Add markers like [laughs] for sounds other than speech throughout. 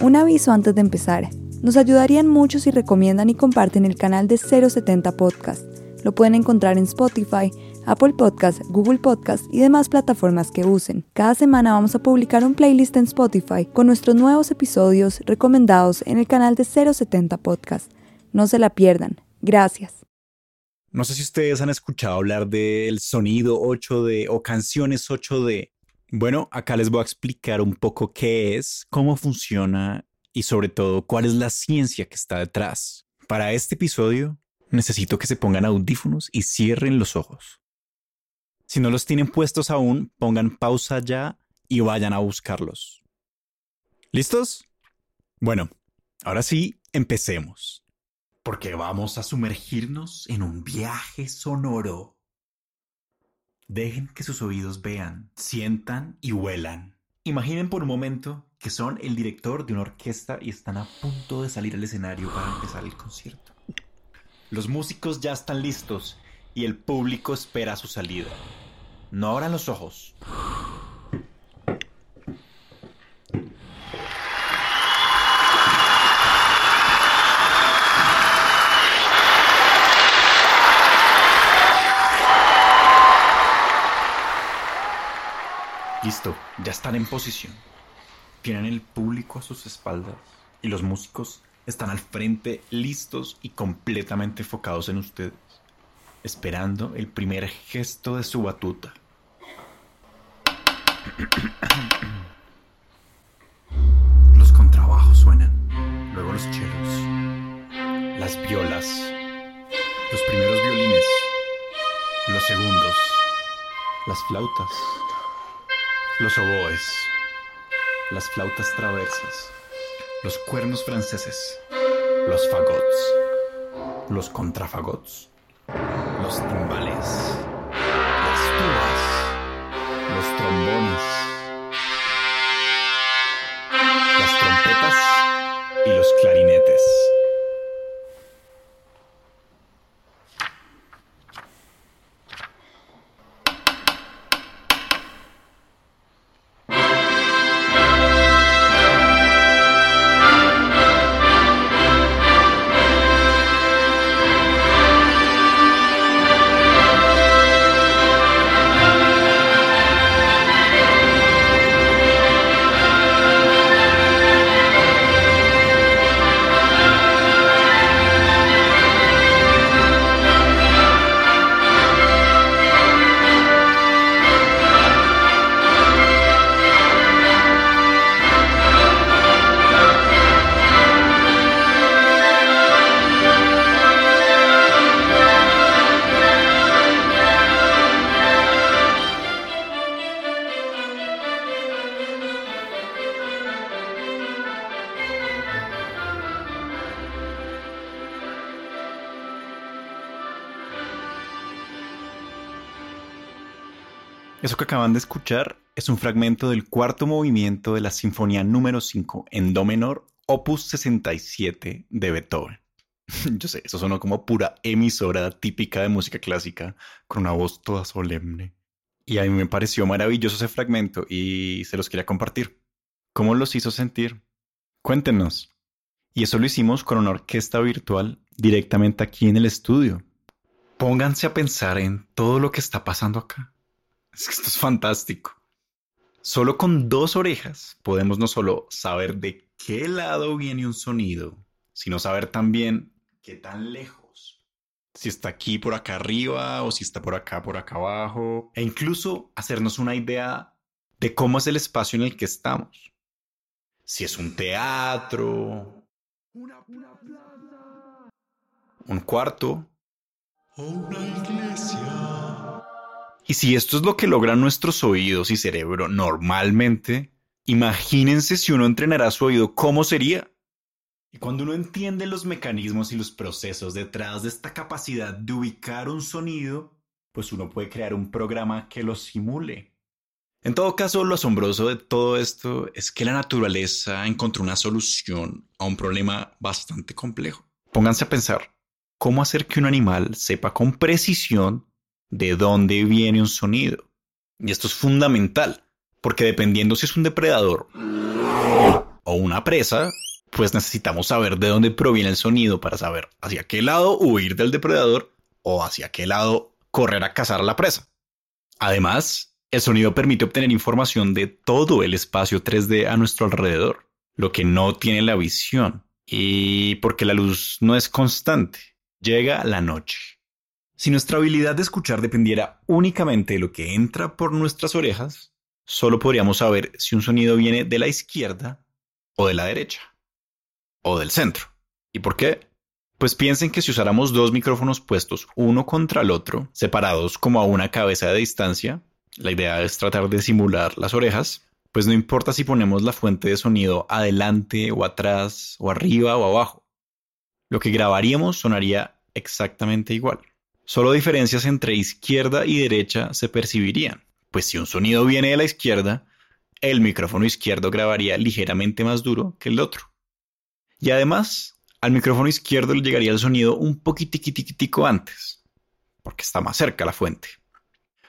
Un aviso antes de empezar. Nos ayudarían mucho si recomiendan y comparten el canal de 070 Podcast. Lo pueden encontrar en Spotify, Apple Podcast, Google Podcast y demás plataformas que usen. Cada semana vamos a publicar un playlist en Spotify con nuestros nuevos episodios recomendados en el canal de 070 Podcast. No se la pierdan. Gracias. No sé si ustedes han escuchado hablar del sonido 8D o canciones 8D. Bueno, acá les voy a explicar un poco qué es, cómo funciona y sobre todo cuál es la ciencia que está detrás. Para este episodio necesito que se pongan audífonos y cierren los ojos. Si no los tienen puestos aún, pongan pausa ya y vayan a buscarlos. ¿Listos? Bueno, ahora sí, empecemos. Porque vamos a sumergirnos en un viaje sonoro. Dejen que sus oídos vean, sientan y huelan. Imaginen por un momento que son el director de una orquesta y están a punto de salir al escenario para empezar el concierto. Los músicos ya están listos y el público espera su salida. No abran los ojos. Listo, ya están en posición. Tienen el público a sus espaldas y los músicos están al frente listos y completamente enfocados en ustedes, esperando el primer gesto de su batuta. [clears throat] Los contrabajos suenan, luego los chelos, las violas, los primeros violines, los segundos, las flautas, los oboes, las flautas traversas, los cuernos franceses, los fagots, los contrafagots, los timbales, las tubas, los trombones, las trompetas y los clarinetes. Eso que acaban de escuchar es un fragmento del cuarto movimiento de la Sinfonía número 5 en Do menor, opus 67 de Beethoven. [laughs] Yo sé, eso sonó como pura emisora típica de música clásica, con una voz toda solemne. Y a mí me pareció maravilloso ese fragmento y se los quería compartir. ¿Cómo los hizo sentir? Cuéntenos. Y eso lo hicimos con una orquesta virtual directamente aquí en el estudio. Pónganse a pensar en todo lo que está pasando acá. Es que esto es fantástico. Solo con dos orejas podemos no solo saber de qué lado viene un sonido, sino saber también qué tan lejos. Si está aquí por acá arriba o si está por acá por acá abajo. E incluso hacernos una idea de cómo es el espacio en el que estamos. Si es un teatro, una plaza, un cuarto o una iglesia. Y si esto es lo que logran nuestros oídos y cerebro normalmente, imagínense si uno entrenará su oído, ¿cómo sería? Y cuando uno entiende los mecanismos y los procesos detrás de esta capacidad de ubicar un sonido, pues uno puede crear un programa que lo simule. En todo caso, lo asombroso de todo esto es que la naturaleza encontró una solución a un problema bastante complejo. Pónganse a pensar, ¿cómo hacer que un animal sepa con precisión de dónde viene un sonido? Y esto es fundamental, Porque dependiendo si es un depredador o una presa, pues necesitamos saber de dónde proviene el sonido para saber hacia qué lado huir del depredador o hacia qué lado correr a cazar a la presa. Además, el sonido permite obtener información de todo el espacio 3D a nuestro alrededor, lo que no tiene la visión. Y porque la luz no es constante, llega la noche. Si nuestra habilidad de escuchar dependiera únicamente de lo que entra por nuestras orejas, solo podríamos saber si un sonido viene de la izquierda o de la derecha, o del centro. ¿Y por qué? Pues piensen que si usáramos dos micrófonos puestos uno contra el otro, separados como a una cabeza de distancia, la idea es tratar de simular las orejas, pues no importa si ponemos la fuente de sonido adelante o atrás o arriba o abajo. Lo que grabaríamos sonaría exactamente igual. Solo diferencias entre izquierda y derecha se percibirían, pues si un sonido viene de la izquierda, el micrófono izquierdo grabaría ligeramente más duro que el otro. Y además, al micrófono izquierdo le llegaría el sonido un poquitiquitiquitico antes, porque está más cerca la fuente.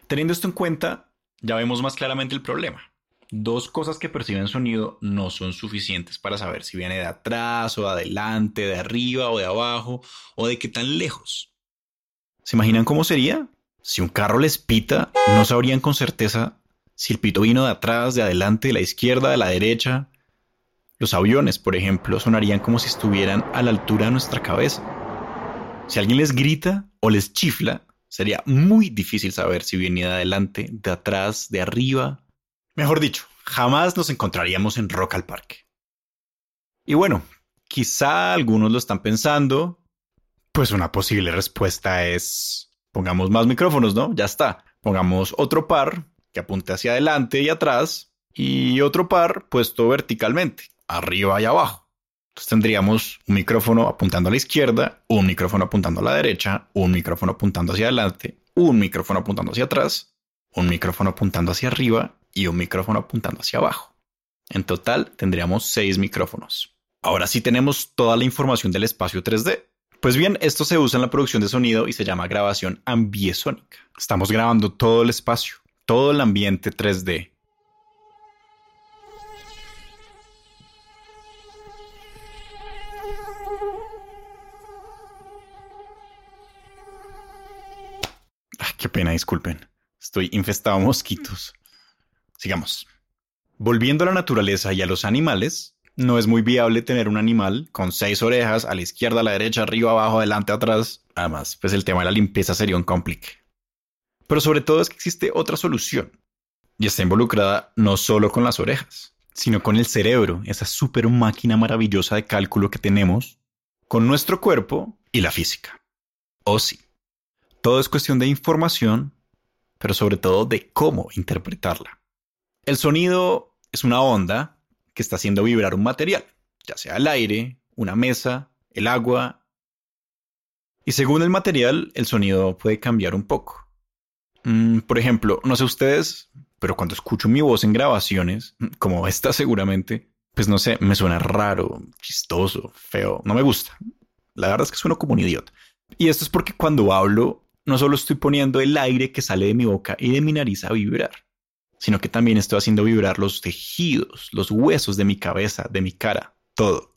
Teniendo esto en cuenta, ya vemos más claramente el problema. Dos cosas que perciben sonido no son suficientes para saber si viene de atrás o de adelante, de arriba o de abajo, o de qué tan lejos. ¿Se imaginan cómo sería? Si un carro les pita, no sabrían con certeza si el pito vino de atrás, de adelante, de la izquierda, de la derecha. Los aviones, por ejemplo, sonarían como si estuvieran a la altura de nuestra cabeza. Si alguien les grita o les chifla, sería muy difícil saber si viene de adelante, de atrás, de arriba. Mejor dicho, jamás nos encontraríamos en Rock al Parque. Y bueno, quizá algunos lo están pensando, pues una posible respuesta es pongamos más micrófonos, ¿no? Ya está. Pongamos otro par que apunte hacia adelante y atrás y otro par puesto verticalmente, arriba y abajo. Entonces tendríamos un micrófono apuntando a la izquierda, un micrófono apuntando a la derecha, un micrófono apuntando hacia adelante, un micrófono apuntando hacia atrás, un micrófono apuntando hacia arriba y un micrófono apuntando hacia abajo. En total tendríamos seis micrófonos. Ahora sí tenemos toda la información del espacio 3D. Pues bien, esto se usa en la producción de sonido y se llama grabación ambiesónica. Estamos grabando todo el espacio, todo el ambiente 3D. qué pena, disculpen. Estoy infestado de mosquitos. Sigamos. Volviendo a la naturaleza y a los animales, no es muy viable tener un animal con seis orejas a la izquierda, a la derecha, arriba, abajo, adelante, atrás. Además, pues el tema de la limpieza sería un complique. Pero sobre todo es que existe otra solución. Y está involucrada no solo con las orejas, sino con el cerebro, esa super máquina maravillosa de cálculo que tenemos, con nuestro cuerpo y la física. O sí. Todo es cuestión de información, pero sobre todo de cómo interpretarla. El sonido es una onda que está haciendo vibrar un material, ya sea el aire, una mesa, el agua. Y según el material, el sonido puede cambiar un poco. Mm, por ejemplo, no sé ustedes, pero cuando escucho mi voz en grabaciones, como esta seguramente, pues no sé, me suena raro, chistoso, feo, no me gusta. La verdad es que sueno como un idiota. Y esto es porque cuando hablo, no solo estoy poniendo el aire que sale de mi boca y de mi nariz a vibrar, sino que también estoy haciendo vibrar los tejidos, los huesos de mi cabeza, de mi cara, todo.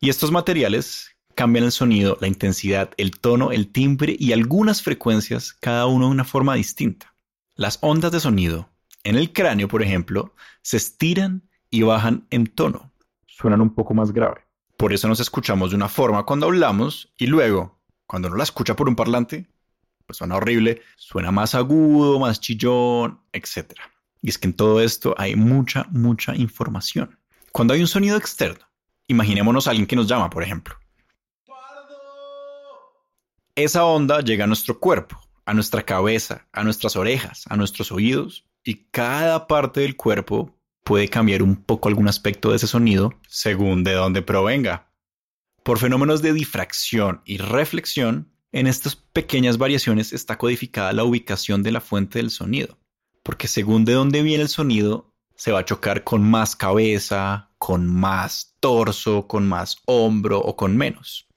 Y estos materiales cambian el sonido, la intensidad, el tono, el timbre y algunas frecuencias, cada uno de una forma distinta. Las ondas de sonido en el cráneo, por ejemplo, se estiran y bajan en tono. Suenan un poco más grave. Por eso nos escuchamos de una forma cuando hablamos y luego, cuando no la escucha por un parlante, pues suena horrible, suena más agudo, más chillón, etc. Y es que en todo esto hay mucha, mucha información. Cuando hay un sonido externo, imaginémonos a alguien que nos llama, por ejemplo. Esa onda llega a nuestro cuerpo, a nuestra cabeza, a nuestras orejas, a nuestros oídos, y cada parte del cuerpo puede cambiar un poco algún aspecto de ese sonido según de dónde provenga. Por fenómenos de difracción y reflexión, en estas pequeñas variaciones está codificada la ubicación de la fuente del sonido, porque según de dónde viene el sonido, se va a chocar con más cabeza, con más torso, con más hombro o con menos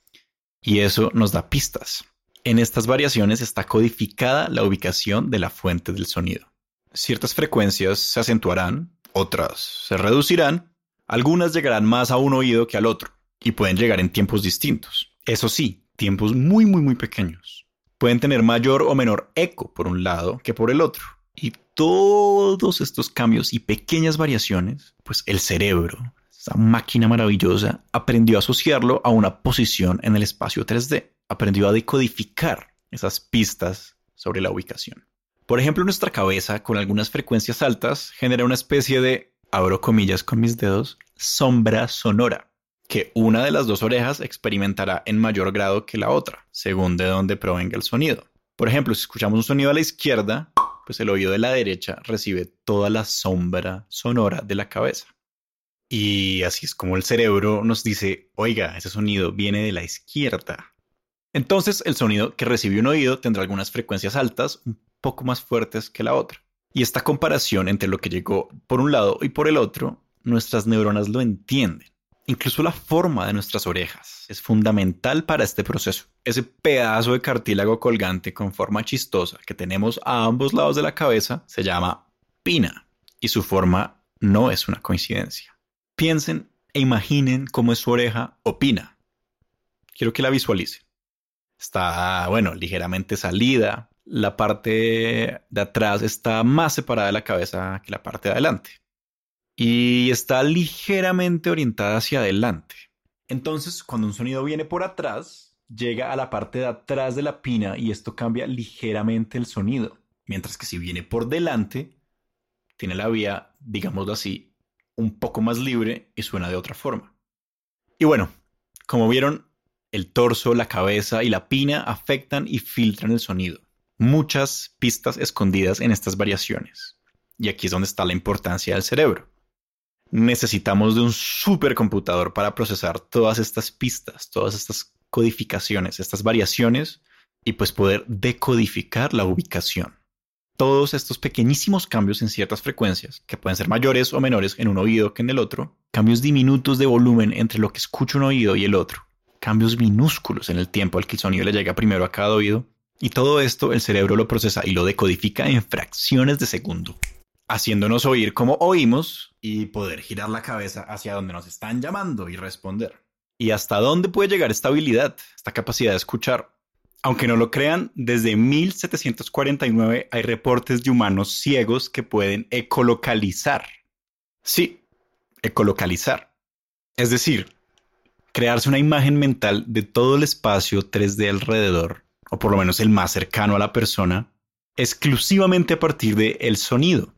y eso nos da pistas. En estas variaciones está codificada la ubicación de la fuente del sonido. ciertas frecuencias se acentuarán, otras se reducirán, algunas llegarán más a un oído que al otro y pueden llegar en tiempos distintos. Eso sí, tiempos muy muy muy pequeños. Pueden tener mayor o menor eco por un lado que por el otro. Y todos estos cambios y pequeñas variaciones, pues el cerebro, esa máquina maravillosa, aprendió a asociarlo a una posición en el espacio 3D. Aprendió a decodificar esas pistas sobre la ubicación. Por ejemplo, nuestra cabeza, con algunas frecuencias altas, genera una especie de, abro comillas con mis dedos, sombra sonora, que una de las dos orejas experimentará en mayor grado que la otra, según de dónde provenga el sonido. Por ejemplo, si escuchamos un sonido a la izquierda, pues el oído de la derecha recibe toda la sombra sonora de la cabeza. Y así es como el cerebro nos dice, oiga, ese sonido viene de la izquierda. Entonces el sonido que recibe un oído tendrá algunas frecuencias altas, un poco más fuertes que la otra. Y esta comparación entre lo que llegó por un lado y por el otro, nuestras neuronas lo entienden. Incluso la forma de nuestras orejas es fundamental para este proceso. Ese pedazo de cartílago colgante con forma chistosa que tenemos a ambos lados de la cabeza se llama pina y su forma no es una coincidencia. Piensen e imaginen cómo es su oreja o pina. Quiero que la visualicen. Está, bueno, ligeramente salida. La parte de atrás está más separada de la cabeza que la parte de adelante y está ligeramente orientada hacia adelante. Entonces, cuando un sonido viene por atrás, llega a la parte de atrás de la pina y esto cambia ligeramente el sonido. Mientras que si viene por delante, tiene la vía, digámoslo así, un poco más libre y suena de otra forma. Y bueno, como vieron, el torso, la cabeza y la pina afectan y filtran el sonido. Muchas pistas escondidas en estas variaciones. Y aquí es donde está la importancia del cerebro necesitamos de un supercomputador para procesar todas estas pistas, todas estas codificaciones, estas variaciones y pues poder decodificar la ubicación. Todos estos pequeñísimos cambios en ciertas frecuencias, que pueden ser mayores o menores en un oído que en el otro, cambios diminutos de volumen entre lo que escucha un oído y el otro, cambios minúsculos en el tiempo al que el sonido le llega primero a cada oído, y todo esto el cerebro lo procesa y lo decodifica en fracciones de segundo haciéndonos oír como oímos y poder girar la cabeza hacia donde nos están llamando y responder. ¿Y hasta dónde puede llegar esta habilidad, esta capacidad de escuchar? Aunque no lo crean, desde 1749 hay reportes de humanos ciegos que pueden ecolocalizar. Sí, ecolocalizar. Es decir, crearse una imagen mental de todo el espacio 3D alrededor, o por lo menos el más cercano a la persona, exclusivamente a partir del el sonido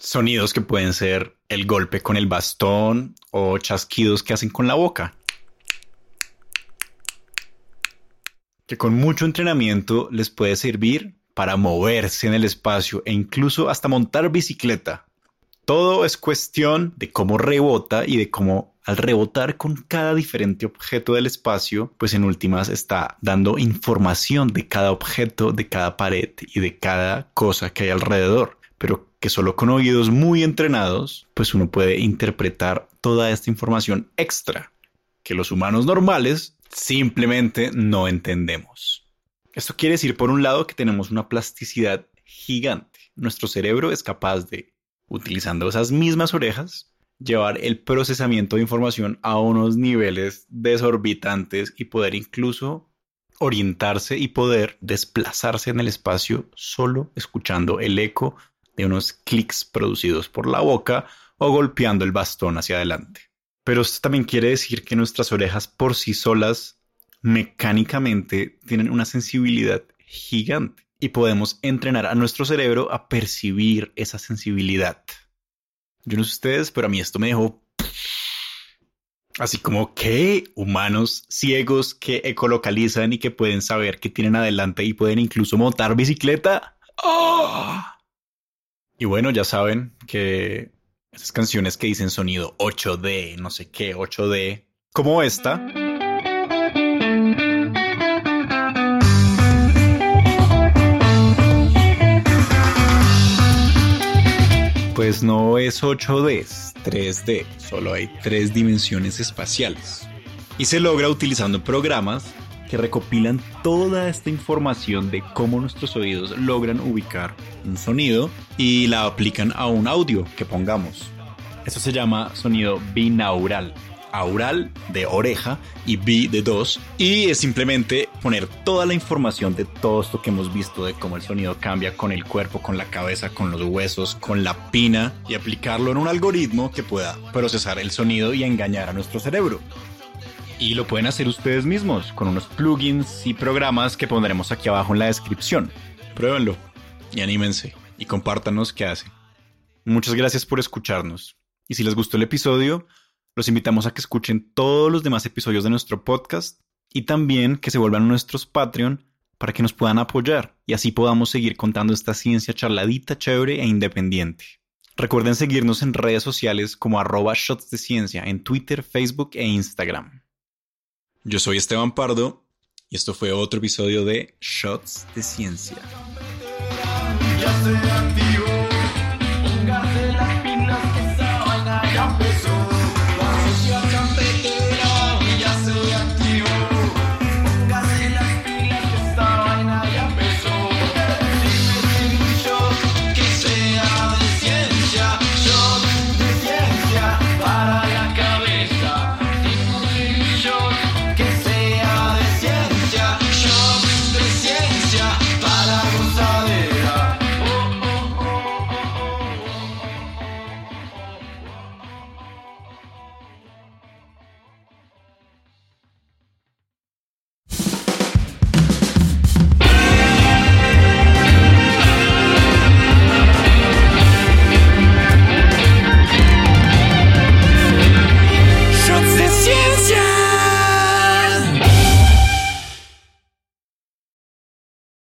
sonidos que pueden ser el golpe con el bastón o chasquidos que hacen con la boca. Que con mucho entrenamiento les puede servir para moverse en el espacio e incluso hasta montar bicicleta. Todo es cuestión de cómo rebota y de cómo al rebotar con cada diferente objeto del espacio, pues en últimas está dando información de cada objeto, de cada pared y de cada cosa que hay alrededor. Pero que solo con oídos muy entrenados, pues uno puede interpretar toda esta información extra que los humanos normales simplemente no entendemos. Esto quiere decir, por un lado, que tenemos una plasticidad gigante. Nuestro cerebro es capaz de, utilizando esas mismas orejas, llevar el procesamiento de información a unos niveles desorbitantes y poder incluso orientarse y poder desplazarse en el espacio solo escuchando el eco de unos clics producidos por la boca o golpeando el bastón hacia adelante. Pero esto también quiere decir que nuestras orejas por sí solas mecánicamente tienen una sensibilidad gigante y podemos entrenar a nuestro cerebro a percibir esa sensibilidad. Yo no sé ustedes, pero a mí esto me dejó así como que humanos ciegos que ecolocalizan y que pueden saber que tienen adelante y pueden incluso montar bicicleta. ¡Oh! Y bueno, ya saben que esas canciones que dicen sonido 8D, no sé qué, 8D, como esta. Pues no es 8D, es 3D, solo hay tres dimensiones espaciales. Y se logra utilizando programas que recopilan toda esta información de cómo nuestros oídos logran ubicar un sonido y la aplican a un audio que pongamos. Eso se llama sonido binaural. Aural de oreja y bi de dos. Y es simplemente poner toda la información de todo esto que hemos visto de cómo el sonido cambia con el cuerpo, con la cabeza, con los huesos, con la pina y aplicarlo en un algoritmo que pueda procesar el sonido y engañar a nuestro cerebro. Y lo pueden hacer ustedes mismos con unos plugins y programas que pondremos aquí abajo en la descripción. Pruébenlo y anímense y compártanos qué hacen. Muchas gracias por escucharnos. Y si les gustó el episodio, los invitamos a que escuchen todos los demás episodios de nuestro podcast y también que se vuelvan nuestros Patreon para que nos puedan apoyar y así podamos seguir contando esta ciencia charladita, chévere e independiente. Recuerden seguirnos en redes sociales como arroba shots de ciencia en Twitter, Facebook e Instagram. Yo soy Esteban Pardo y esto fue otro episodio de Shots de Ciencia.